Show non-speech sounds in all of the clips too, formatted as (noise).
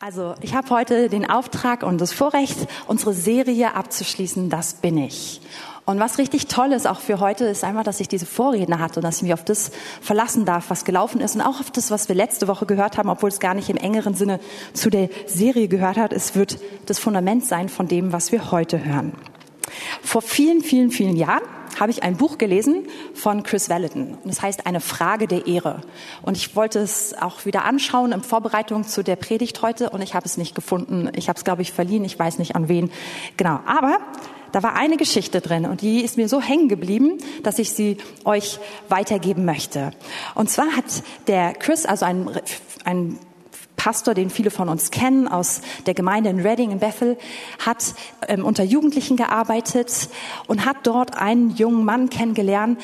Also, ich habe heute den Auftrag und das Vorrecht, unsere Serie abzuschließen, das bin ich. Und was richtig toll ist auch für heute, ist einfach, dass ich diese Vorredner hatte und dass ich mich auf das verlassen darf, was gelaufen ist und auch auf das, was wir letzte Woche gehört haben, obwohl es gar nicht im engeren Sinne zu der Serie gehört hat. Es wird das Fundament sein von dem, was wir heute hören. Vor vielen, vielen, vielen Jahren habe ich ein Buch gelesen von Chris Vallotton. Und es heißt Eine Frage der Ehre. Und ich wollte es auch wieder anschauen in Vorbereitung zu der Predigt heute und ich habe es nicht gefunden. Ich habe es, glaube ich, verliehen. Ich weiß nicht an wen. Genau. Aber da war eine Geschichte drin und die ist mir so hängen geblieben, dass ich sie euch weitergeben möchte. Und zwar hat der Chris, also ein, ein Pastor, den viele von uns kennen aus der Gemeinde in Reading in Bethel, hat ähm, unter Jugendlichen gearbeitet und hat dort einen jungen Mann kennengelernt,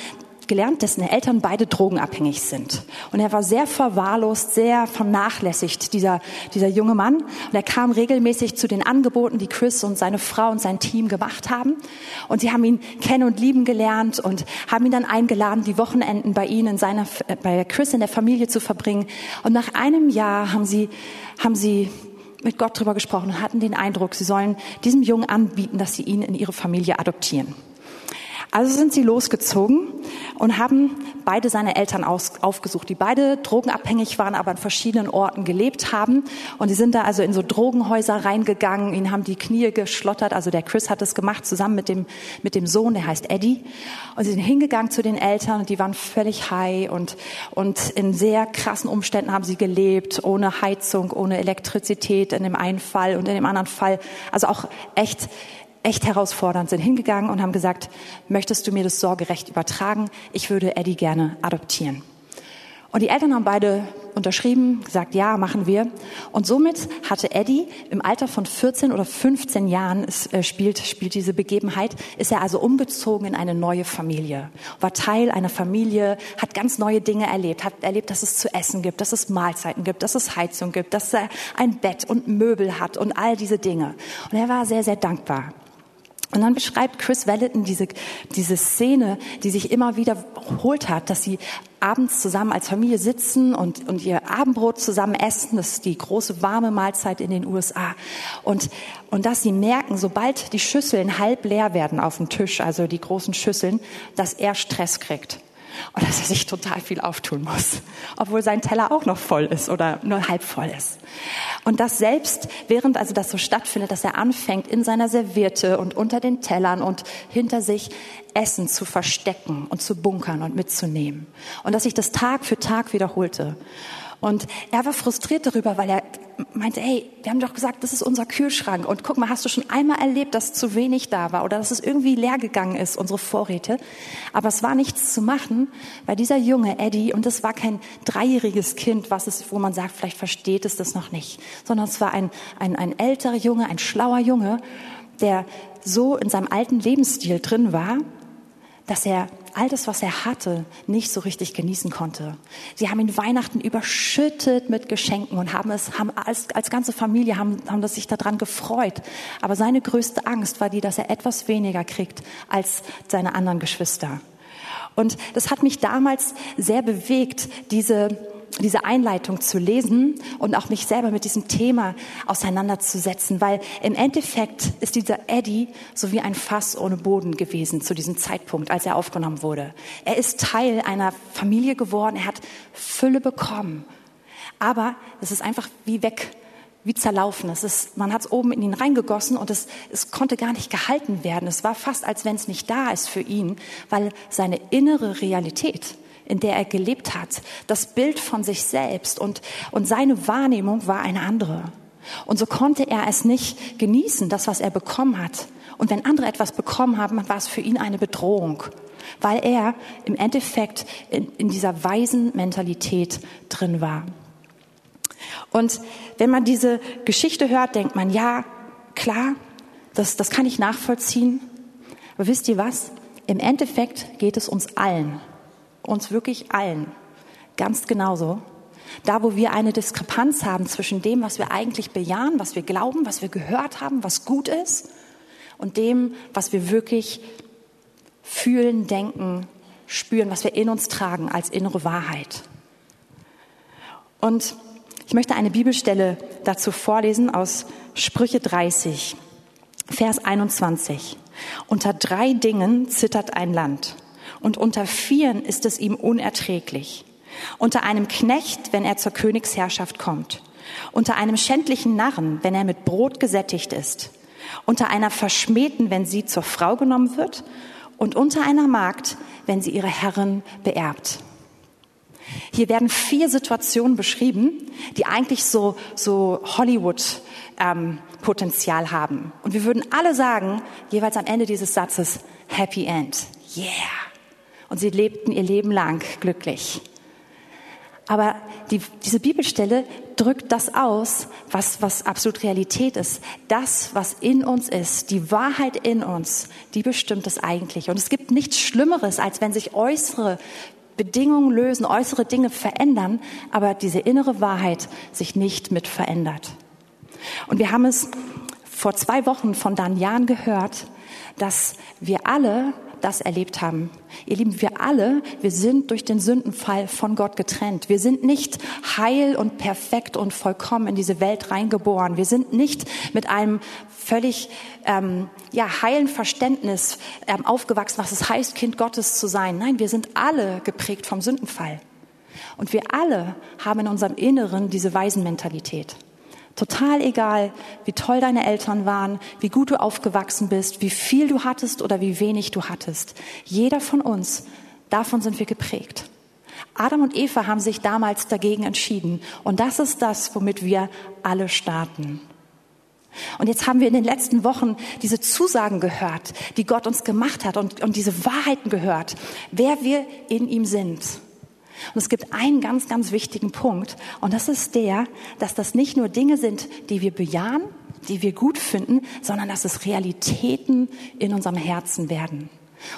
gelernt, dessen Eltern beide drogenabhängig sind. Und er war sehr verwahrlost, sehr vernachlässigt, dieser, dieser junge Mann. Und er kam regelmäßig zu den Angeboten, die Chris und seine Frau und sein Team gemacht haben. Und sie haben ihn kennen und lieben gelernt und haben ihn dann eingeladen, die Wochenenden bei ihnen, in seiner, bei Chris in der Familie zu verbringen. Und nach einem Jahr haben sie, haben sie mit Gott darüber gesprochen und hatten den Eindruck, sie sollen diesem Jungen anbieten, dass sie ihn in ihre Familie adoptieren. Also sind sie losgezogen und haben beide seine Eltern aus, aufgesucht, die beide drogenabhängig waren, aber an verschiedenen Orten gelebt haben. Und die sind da also in so Drogenhäuser reingegangen, ihnen haben die Knie geschlottert. Also der Chris hat es gemacht zusammen mit dem, mit dem Sohn, der heißt Eddie. Und sie sind hingegangen zu den Eltern und die waren völlig high und, und in sehr krassen Umständen haben sie gelebt, ohne Heizung, ohne Elektrizität in dem einen Fall und in dem anderen Fall. Also auch echt echt herausfordernd, sind hingegangen und haben gesagt, möchtest du mir das Sorgerecht übertragen? Ich würde Eddie gerne adoptieren. Und die Eltern haben beide unterschrieben, gesagt, ja, machen wir. Und somit hatte Eddie im Alter von 14 oder 15 Jahren, es äh, spielt, spielt diese Begebenheit, ist er also umgezogen in eine neue Familie, war Teil einer Familie, hat ganz neue Dinge erlebt, hat erlebt, dass es zu essen gibt, dass es Mahlzeiten gibt, dass es Heizung gibt, dass er ein Bett und Möbel hat und all diese Dinge. Und er war sehr, sehr dankbar. Und dann beschreibt Chris Vallotton diese, diese Szene, die sich immer wieder wiederholt hat, dass sie abends zusammen als Familie sitzen und, und ihr Abendbrot zusammen essen. Das ist die große warme Mahlzeit in den USA. Und, und dass sie merken, sobald die Schüsseln halb leer werden auf dem Tisch, also die großen Schüsseln, dass er Stress kriegt und dass er sich total viel auftun muss, obwohl sein Teller auch noch voll ist oder nur halb voll ist. Und das selbst, während also das so stattfindet, dass er anfängt, in seiner Serviette und unter den Tellern und hinter sich Essen zu verstecken und zu bunkern und mitzunehmen. Und dass sich das Tag für Tag wiederholte. Und er war frustriert darüber, weil er meinte, hey, wir haben doch gesagt, das ist unser Kühlschrank. Und guck mal, hast du schon einmal erlebt, dass zu wenig da war oder dass es irgendwie leer gegangen ist, unsere Vorräte? Aber es war nichts zu machen, weil dieser junge Eddie, und das war kein dreijähriges Kind, was es, wo man sagt, vielleicht versteht es das noch nicht, sondern es war ein, ein, ein älterer Junge, ein schlauer Junge, der so in seinem alten Lebensstil drin war, dass er all das, was er hatte, nicht so richtig genießen konnte. Sie haben ihn Weihnachten überschüttet mit Geschenken und haben es, haben als, als ganze Familie haben, haben das sich daran gefreut. Aber seine größte Angst war die, dass er etwas weniger kriegt als seine anderen Geschwister. Und das hat mich damals sehr bewegt, diese, diese Einleitung zu lesen und auch mich selber mit diesem Thema auseinanderzusetzen, weil im Endeffekt ist dieser Eddie so wie ein Fass ohne Boden gewesen zu diesem Zeitpunkt, als er aufgenommen wurde. Er ist Teil einer Familie geworden, er hat Fülle bekommen, aber es ist einfach wie weg, wie zerlaufen. Es ist, man hat es oben in ihn reingegossen und es, es konnte gar nicht gehalten werden. Es war fast, als wenn es nicht da ist für ihn, weil seine innere Realität in der er gelebt hat, das Bild von sich selbst und, und seine Wahrnehmung war eine andere. Und so konnte er es nicht genießen, das, was er bekommen hat. Und wenn andere etwas bekommen haben, war es für ihn eine Bedrohung, weil er im Endeffekt in, in dieser weisen Mentalität drin war. Und wenn man diese Geschichte hört, denkt man, ja, klar, das, das kann ich nachvollziehen. Aber wisst ihr was? Im Endeffekt geht es uns allen uns wirklich allen ganz genauso. Da, wo wir eine Diskrepanz haben zwischen dem, was wir eigentlich bejahen, was wir glauben, was wir gehört haben, was gut ist, und dem, was wir wirklich fühlen, denken, spüren, was wir in uns tragen als innere Wahrheit. Und Ich möchte eine Bibelstelle dazu vorlesen aus Sprüche 30, Vers 21. Unter drei Dingen zittert ein Land und unter vieren ist es ihm unerträglich. Unter einem Knecht, wenn er zur Königsherrschaft kommt. Unter einem schändlichen Narren, wenn er mit Brot gesättigt ist. Unter einer Verschmähten, wenn sie zur Frau genommen wird. Und unter einer Magd, wenn sie ihre Herren beerbt. Hier werden vier Situationen beschrieben, die eigentlich so, so Hollywood-Potenzial ähm, haben. Und wir würden alle sagen, jeweils am Ende dieses Satzes, Happy End. Yeah. Und sie lebten ihr Leben lang glücklich. Aber die, diese Bibelstelle drückt das aus, was, was absolut Realität ist. Das, was in uns ist, die Wahrheit in uns, die bestimmt es eigentlich. Und es gibt nichts Schlimmeres, als wenn sich äußere Bedingungen lösen, äußere Dinge verändern, aber diese innere Wahrheit sich nicht mit verändert. Und wir haben es vor zwei Wochen von Dan Jan gehört, dass wir alle das erlebt haben. Ihr Lieben, wir alle, wir sind durch den Sündenfall von Gott getrennt. Wir sind nicht heil und perfekt und vollkommen in diese Welt reingeboren. Wir sind nicht mit einem völlig ähm, ja, heilen Verständnis ähm, aufgewachsen, was es heißt, Kind Gottes zu sein. Nein, wir sind alle geprägt vom Sündenfall. Und wir alle haben in unserem Inneren diese Waisenmentalität. Total egal, wie toll deine Eltern waren, wie gut du aufgewachsen bist, wie viel du hattest oder wie wenig du hattest. Jeder von uns, davon sind wir geprägt. Adam und Eva haben sich damals dagegen entschieden. Und das ist das, womit wir alle starten. Und jetzt haben wir in den letzten Wochen diese Zusagen gehört, die Gott uns gemacht hat und, und diese Wahrheiten gehört, wer wir in ihm sind. Und es gibt einen ganz, ganz wichtigen Punkt. Und das ist der, dass das nicht nur Dinge sind, die wir bejahen, die wir gut finden, sondern dass es Realitäten in unserem Herzen werden.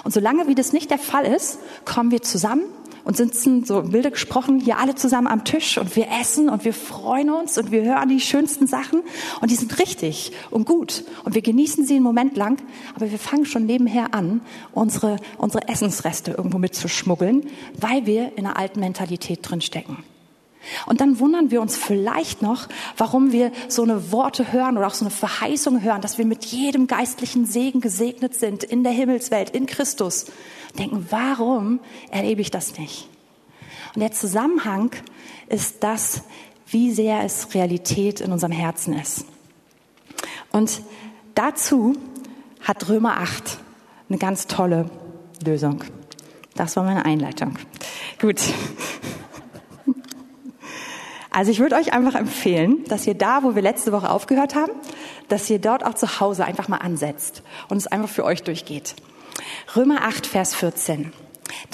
Und solange wie das nicht der Fall ist, kommen wir zusammen und sitzen so im Bilde gesprochen hier alle zusammen am Tisch und wir essen und wir freuen uns und wir hören die schönsten Sachen und die sind richtig und gut und wir genießen sie einen Moment lang, aber wir fangen schon nebenher an, unsere, unsere Essensreste irgendwo mitzuschmuggeln, weil wir in einer alten Mentalität drin stecken. Und dann wundern wir uns vielleicht noch, warum wir so eine Worte hören oder auch so eine Verheißung hören, dass wir mit jedem geistlichen Segen gesegnet sind in der Himmelswelt, in Christus. Denken, warum erlebe ich das nicht? Und der Zusammenhang ist das, wie sehr es Realität in unserem Herzen ist. Und dazu hat Römer 8 eine ganz tolle Lösung. Das war meine Einleitung. Gut. Also ich würde euch einfach empfehlen, dass ihr da, wo wir letzte Woche aufgehört haben, dass ihr dort auch zu Hause einfach mal ansetzt und es einfach für euch durchgeht. Römer 8, Vers 14.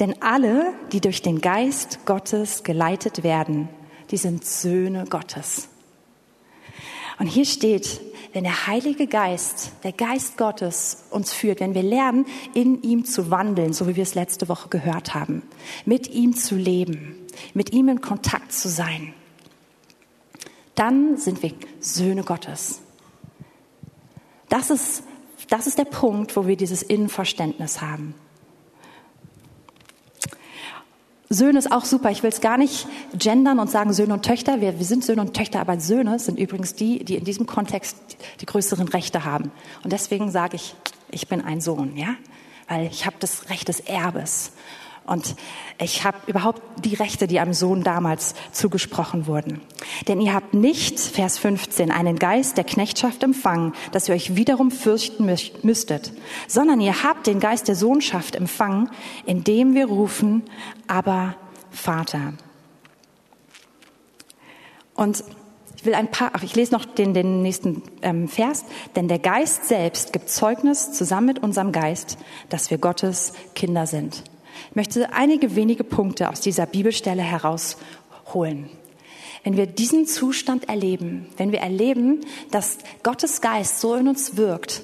Denn alle, die durch den Geist Gottes geleitet werden, die sind Söhne Gottes. Und hier steht, wenn der Heilige Geist, der Geist Gottes uns führt, wenn wir lernen, in ihm zu wandeln, so wie wir es letzte Woche gehört haben, mit ihm zu leben, mit ihm in Kontakt zu sein, dann sind wir Söhne Gottes. Das ist, das ist der Punkt, wo wir dieses Innenverständnis haben. Söhne ist auch super. Ich will es gar nicht gendern und sagen Söhne und Töchter. Wir, wir, sind Söhne und Töchter, aber Söhne sind übrigens die, die in diesem Kontext die größeren Rechte haben. Und deswegen sage ich, ich bin ein Sohn, ja, weil ich habe das Recht des Erbes. Und ich habe überhaupt die Rechte, die einem Sohn damals zugesprochen wurden. Denn ihr habt nicht, Vers 15, einen Geist der Knechtschaft empfangen, dass ihr euch wiederum fürchten müsstet, sondern ihr habt den Geist der Sohnschaft empfangen, indem wir rufen, aber Vater. Und ich will ein paar, ach, ich lese noch den, den nächsten ähm, Vers. Denn der Geist selbst gibt Zeugnis zusammen mit unserem Geist, dass wir Gottes Kinder sind. Ich möchte einige wenige Punkte aus dieser Bibelstelle herausholen. Wenn wir diesen Zustand erleben, wenn wir erleben, dass Gottes Geist so in uns wirkt,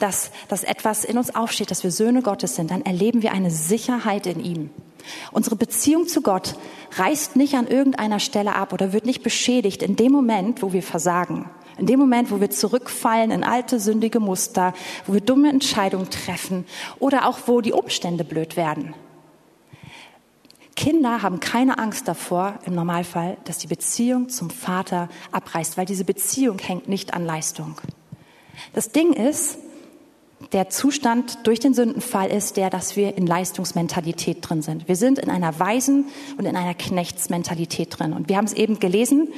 dass, dass etwas in uns aufsteht, dass wir Söhne Gottes sind, dann erleben wir eine Sicherheit in ihm. Unsere Beziehung zu Gott reißt nicht an irgendeiner Stelle ab oder wird nicht beschädigt in dem Moment, wo wir versagen. In dem Moment, wo wir zurückfallen in alte sündige Muster, wo wir dumme Entscheidungen treffen oder auch wo die Umstände blöd werden. Kinder haben keine Angst davor, im Normalfall, dass die Beziehung zum Vater abreißt, weil diese Beziehung hängt nicht an Leistung. Das Ding ist, der Zustand durch den Sündenfall ist der, dass wir in Leistungsmentalität drin sind. Wir sind in einer Weisen- und in einer Knechtsmentalität drin. Und wir haben es eben gelesen,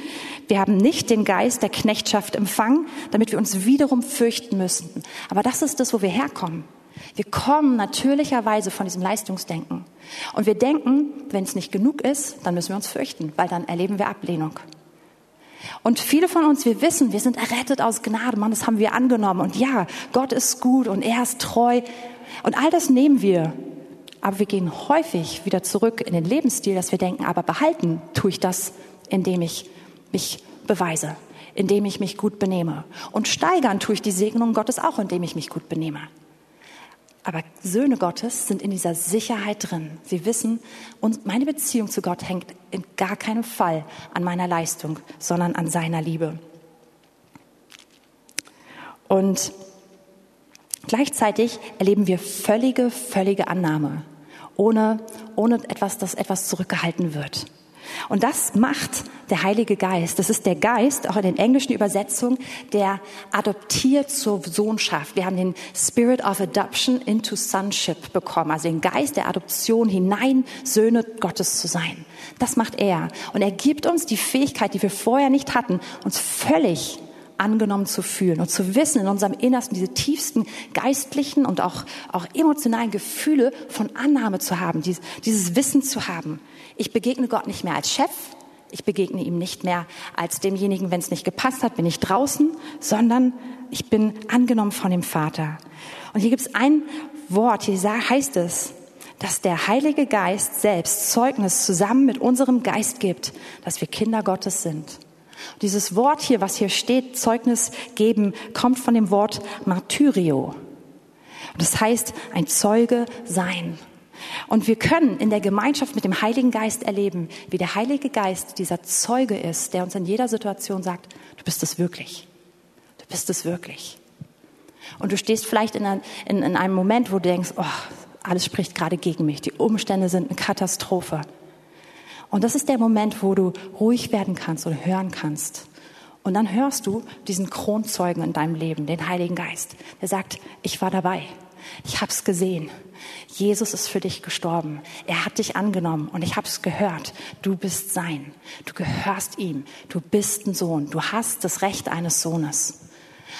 wir haben nicht den Geist der Knechtschaft empfangen, damit wir uns wiederum fürchten müssen. Aber das ist das, wo wir herkommen. Wir kommen natürlicherweise von diesem Leistungsdenken. Und wir denken, wenn es nicht genug ist, dann müssen wir uns fürchten, weil dann erleben wir Ablehnung. Und viele von uns, wir wissen, wir sind errettet aus Gnade, Mann, das haben wir angenommen. Und ja, Gott ist gut und er ist treu. Und all das nehmen wir. Aber wir gehen häufig wieder zurück in den Lebensstil, dass wir denken, aber behalten tue ich das, indem ich mich beweise, indem ich mich gut benehme. Und steigern tue ich die Segnung Gottes auch, indem ich mich gut benehme. Aber Söhne Gottes sind in dieser Sicherheit drin. Sie wissen, und meine Beziehung zu Gott hängt in gar keinem Fall an meiner Leistung, sondern an seiner Liebe. Und gleichzeitig erleben wir völlige, völlige Annahme, ohne, ohne etwas, dass etwas zurückgehalten wird. Und das macht der Heilige Geist. Das ist der Geist, auch in den englischen Übersetzungen, der adoptiert zur Sohnschaft. Wir haben den Spirit of Adoption into Sonship bekommen, also den Geist der Adoption hinein, Söhne Gottes zu sein. Das macht er. Und er gibt uns die Fähigkeit, die wir vorher nicht hatten, uns völlig angenommen zu fühlen und zu wissen in unserem Innersten diese tiefsten geistlichen und auch, auch emotionalen Gefühle von Annahme zu haben, dieses, dieses Wissen zu haben. Ich begegne Gott nicht mehr als Chef, ich begegne ihm nicht mehr als demjenigen, wenn es nicht gepasst hat, bin ich draußen, sondern ich bin angenommen von dem Vater. Und hier gibt es ein Wort, hier heißt es, dass der Heilige Geist selbst Zeugnis zusammen mit unserem Geist gibt, dass wir Kinder Gottes sind. Dieses Wort hier, was hier steht, Zeugnis geben, kommt von dem Wort Martyrio. Das heißt, ein Zeuge sein. Und wir können in der Gemeinschaft mit dem Heiligen Geist erleben, wie der Heilige Geist dieser Zeuge ist, der uns in jeder Situation sagt, du bist es wirklich. Du bist es wirklich. Und du stehst vielleicht in, ein, in, in einem Moment, wo du denkst, oh, alles spricht gerade gegen mich. Die Umstände sind eine Katastrophe. Und das ist der Moment, wo du ruhig werden kannst oder hören kannst. Und dann hörst du diesen Kronzeugen in deinem Leben, den Heiligen Geist, der sagt, ich war dabei. Ich habe es gesehen. Jesus ist für dich gestorben. Er hat dich angenommen und ich habe es gehört. Du bist sein. Du gehörst ihm. Du bist ein Sohn. Du hast das Recht eines Sohnes.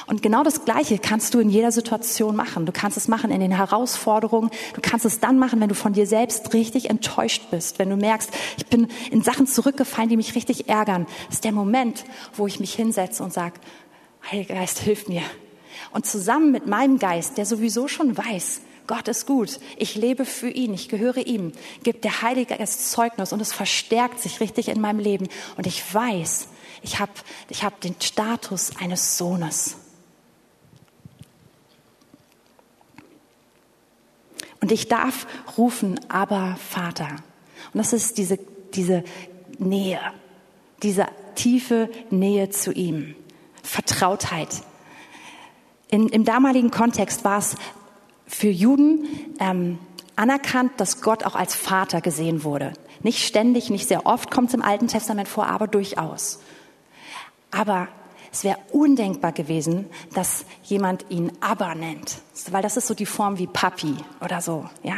Und genau das Gleiche kannst du in jeder Situation machen. Du kannst es machen in den Herausforderungen. Du kannst es dann machen, wenn du von dir selbst richtig enttäuscht bist. Wenn du merkst, ich bin in Sachen zurückgefallen, die mich richtig ärgern. Das ist der Moment, wo ich mich hinsetze und sage, Heiliger Geist, hilf mir. Und zusammen mit meinem Geist, der sowieso schon weiß, Gott ist gut, ich lebe für ihn, ich gehöre ihm, gibt der Heilige Geist Zeugnis und es verstärkt sich richtig in meinem Leben. Und ich weiß, ich habe ich hab den Status eines Sohnes. Und ich darf rufen, aber Vater. Und das ist diese, diese Nähe, diese tiefe Nähe zu ihm. Vertrautheit. In, Im damaligen Kontext war es für Juden ähm, anerkannt, dass Gott auch als Vater gesehen wurde. Nicht ständig, nicht sehr oft kommt es im Alten Testament vor, aber durchaus. Aber es wäre undenkbar gewesen, dass jemand ihn Abba nennt, weil das ist so die Form wie Papi oder so, ja.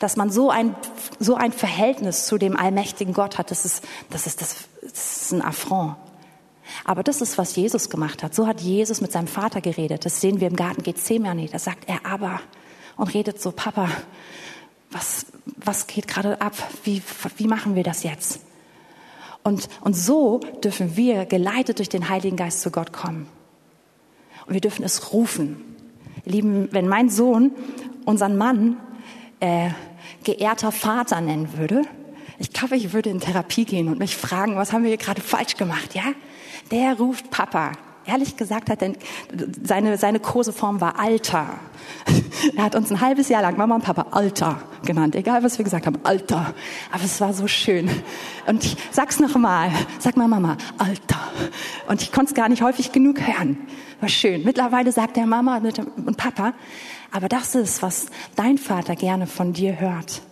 Dass man so ein, so ein Verhältnis zu dem allmächtigen Gott hat, das ist, das ist, das, das ist ein Affront. Aber das ist, was Jesus gemacht hat. So hat Jesus mit seinem Vater geredet. Das sehen wir im Garten Gethsemane. Da sagt er aber und redet so, Papa, was, was geht gerade ab? Wie, wie machen wir das jetzt? Und, und so dürfen wir geleitet durch den Heiligen Geist zu Gott kommen. Und wir dürfen es rufen. Lieben, wenn mein Sohn unseren Mann äh, geehrter Vater nennen würde, ich glaube, ich würde in Therapie gehen und mich fragen, was haben wir hier gerade falsch gemacht, ja? Der ruft Papa ehrlich gesagt hat, seine, seine Koseform war Alter. (laughs) Er hat uns ein halbes Jahr lang Mama und Papa Alter genannt, egal was wir gesagt haben, Alter. Aber es war so schön. Und ich sag's noch mal, sag mal Mama, Alter. Und ich konnte es gar nicht häufig genug hören. War schön. Mittlerweile sagt er Mama und Papa, aber das ist, was dein Vater gerne von dir hört.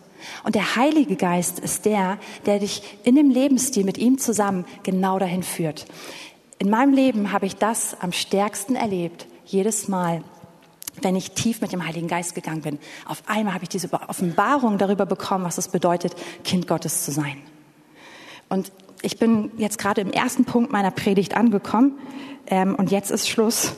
Und der Heilige Geist ist der, der dich in dem Lebensstil mit ihm zusammen genau dahin führt. In meinem Leben habe ich das am stärksten erlebt, jedes Mal, wenn ich tief mit dem Heiligen Geist gegangen bin. Auf einmal habe ich diese Offenbarung darüber bekommen, was es bedeutet, Kind Gottes zu sein. Und ich bin jetzt gerade im ersten Punkt meiner Predigt angekommen ähm, und jetzt ist Schluss.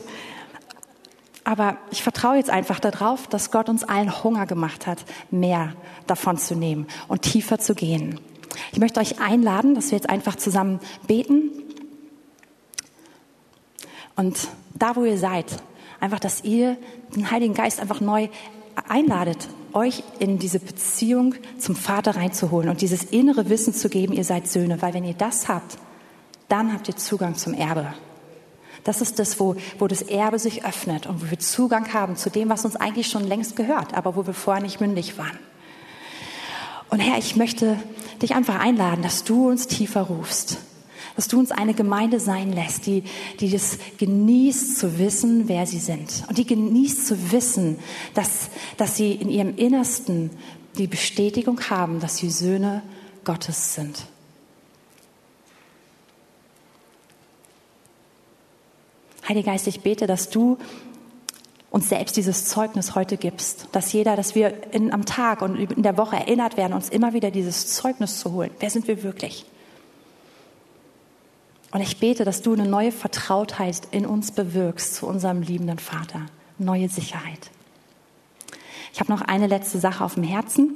Aber ich vertraue jetzt einfach darauf, dass Gott uns allen Hunger gemacht hat, mehr davon zu nehmen und tiefer zu gehen. Ich möchte euch einladen, dass wir jetzt einfach zusammen beten. Und da, wo ihr seid, einfach, dass ihr den Heiligen Geist einfach neu einladet, euch in diese Beziehung zum Vater reinzuholen und dieses innere Wissen zu geben, ihr seid Söhne. Weil wenn ihr das habt, dann habt ihr Zugang zum Erbe. Das ist das, wo, wo das Erbe sich öffnet und wo wir Zugang haben zu dem, was uns eigentlich schon längst gehört, aber wo wir vorher nicht mündig waren. Und Herr, ich möchte dich einfach einladen, dass du uns tiefer rufst, dass du uns eine Gemeinde sein lässt, die, die das genießt zu wissen, wer sie sind und die genießt zu wissen, dass, dass sie in ihrem Innersten die Bestätigung haben, dass sie Söhne Gottes sind. Heiliger Geist, ich bete, dass du uns selbst dieses Zeugnis heute gibst, dass jeder, dass wir in, am Tag und in der Woche erinnert werden, uns immer wieder dieses Zeugnis zu holen. Wer sind wir wirklich? Und ich bete, dass du eine neue Vertrautheit in uns bewirkst zu unserem liebenden Vater, neue Sicherheit. Ich habe noch eine letzte Sache auf dem Herzen.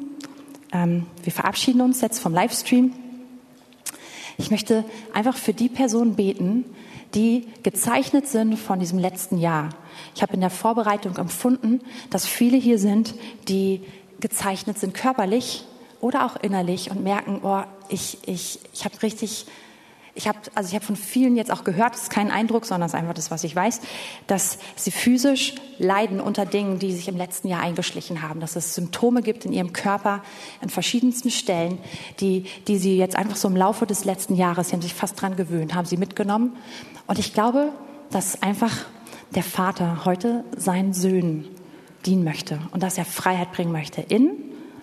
Ähm, wir verabschieden uns jetzt vom Livestream. Ich möchte einfach für die Person beten, die gezeichnet sind von diesem letzten Jahr. Ich habe in der Vorbereitung empfunden, dass viele hier sind, die gezeichnet sind körperlich oder auch innerlich und merken, oh, ich, ich, ich habe richtig ich habe also ich habe von vielen jetzt auch gehört, das ist kein Eindruck, sondern es ist einfach das, was ich weiß, dass sie physisch leiden unter Dingen, die sich im letzten Jahr eingeschlichen haben, dass es Symptome gibt in ihrem Körper an verschiedensten Stellen, die die sie jetzt einfach so im Laufe des letzten Jahres, sie haben sich fast dran gewöhnt, haben sie mitgenommen und ich glaube, dass einfach der Vater heute seinen Söhnen dienen möchte und dass er Freiheit bringen möchte in,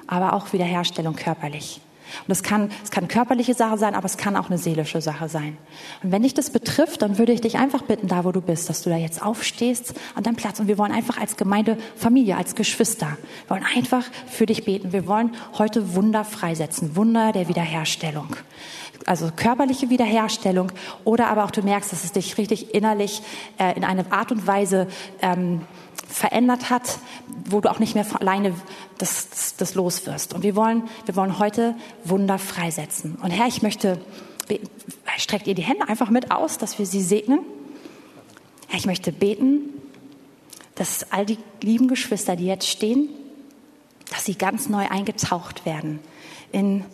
aber auch Wiederherstellung körperlich. Und das kann, es kann körperliche Sache sein, aber es kann auch eine seelische Sache sein. Und wenn dich das betrifft, dann würde ich dich einfach bitten, da wo du bist, dass du da jetzt aufstehst an deinem Platz. Und wir wollen einfach als Gemeinde, Familie, als Geschwister, wir wollen einfach für dich beten. Wir wollen heute Wunder freisetzen, Wunder der Wiederherstellung. Also körperliche Wiederherstellung oder aber auch du merkst, dass es dich richtig innerlich äh, in eine Art und Weise ähm, verändert hat, wo du auch nicht mehr alleine das, das, das los wirst. Und wir wollen, wir wollen heute Wunder freisetzen. Und Herr, ich möchte, streckt ihr die Hände einfach mit aus, dass wir sie segnen. Herr, ich möchte beten, dass all die lieben Geschwister, die jetzt stehen, dass sie ganz neu eingetaucht werden in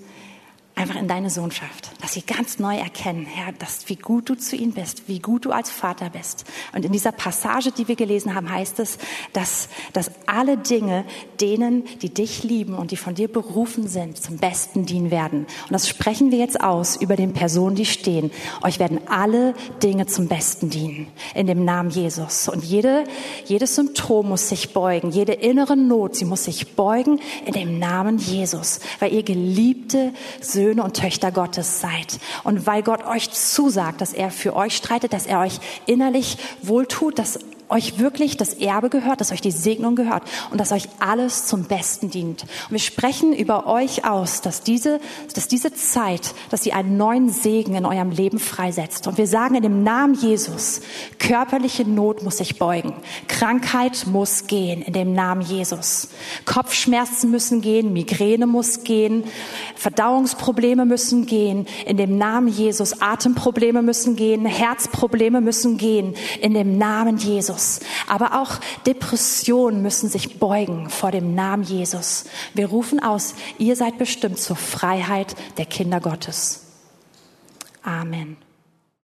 einfach in deine Sohnschaft, dass sie ganz neu erkennen, Herr, dass, wie gut du zu ihnen bist, wie gut du als Vater bist. Und in dieser Passage, die wir gelesen haben, heißt es, dass, dass alle Dinge denen, die dich lieben und die von dir berufen sind, zum Besten dienen werden. Und das sprechen wir jetzt aus über den Personen, die stehen. Euch werden alle Dinge zum Besten dienen. In dem Namen Jesus. Und jede, jedes Symptom muss sich beugen. Jede innere Not, sie muss sich beugen in dem Namen Jesus. Weil ihr geliebte Söhne Söhne und Töchter Gottes seid. Und weil Gott euch zusagt, dass er für euch streitet, dass er euch innerlich wohltut, dass euch wirklich das Erbe gehört, dass euch die Segnung gehört und dass euch alles zum Besten dient. Und wir sprechen über euch aus, dass diese, dass diese Zeit, dass sie einen neuen Segen in eurem Leben freisetzt. Und wir sagen in dem Namen Jesus, körperliche Not muss sich beugen. Krankheit muss gehen in dem Namen Jesus. Kopfschmerzen müssen gehen, Migräne muss gehen, Verdauungsprobleme müssen gehen in dem Namen Jesus. Atemprobleme müssen gehen, Herzprobleme müssen gehen in dem Namen Jesus. Jesus. Aber auch Depressionen müssen sich beugen vor dem Namen Jesus. Wir rufen aus, ihr seid bestimmt zur Freiheit der Kinder Gottes. Amen.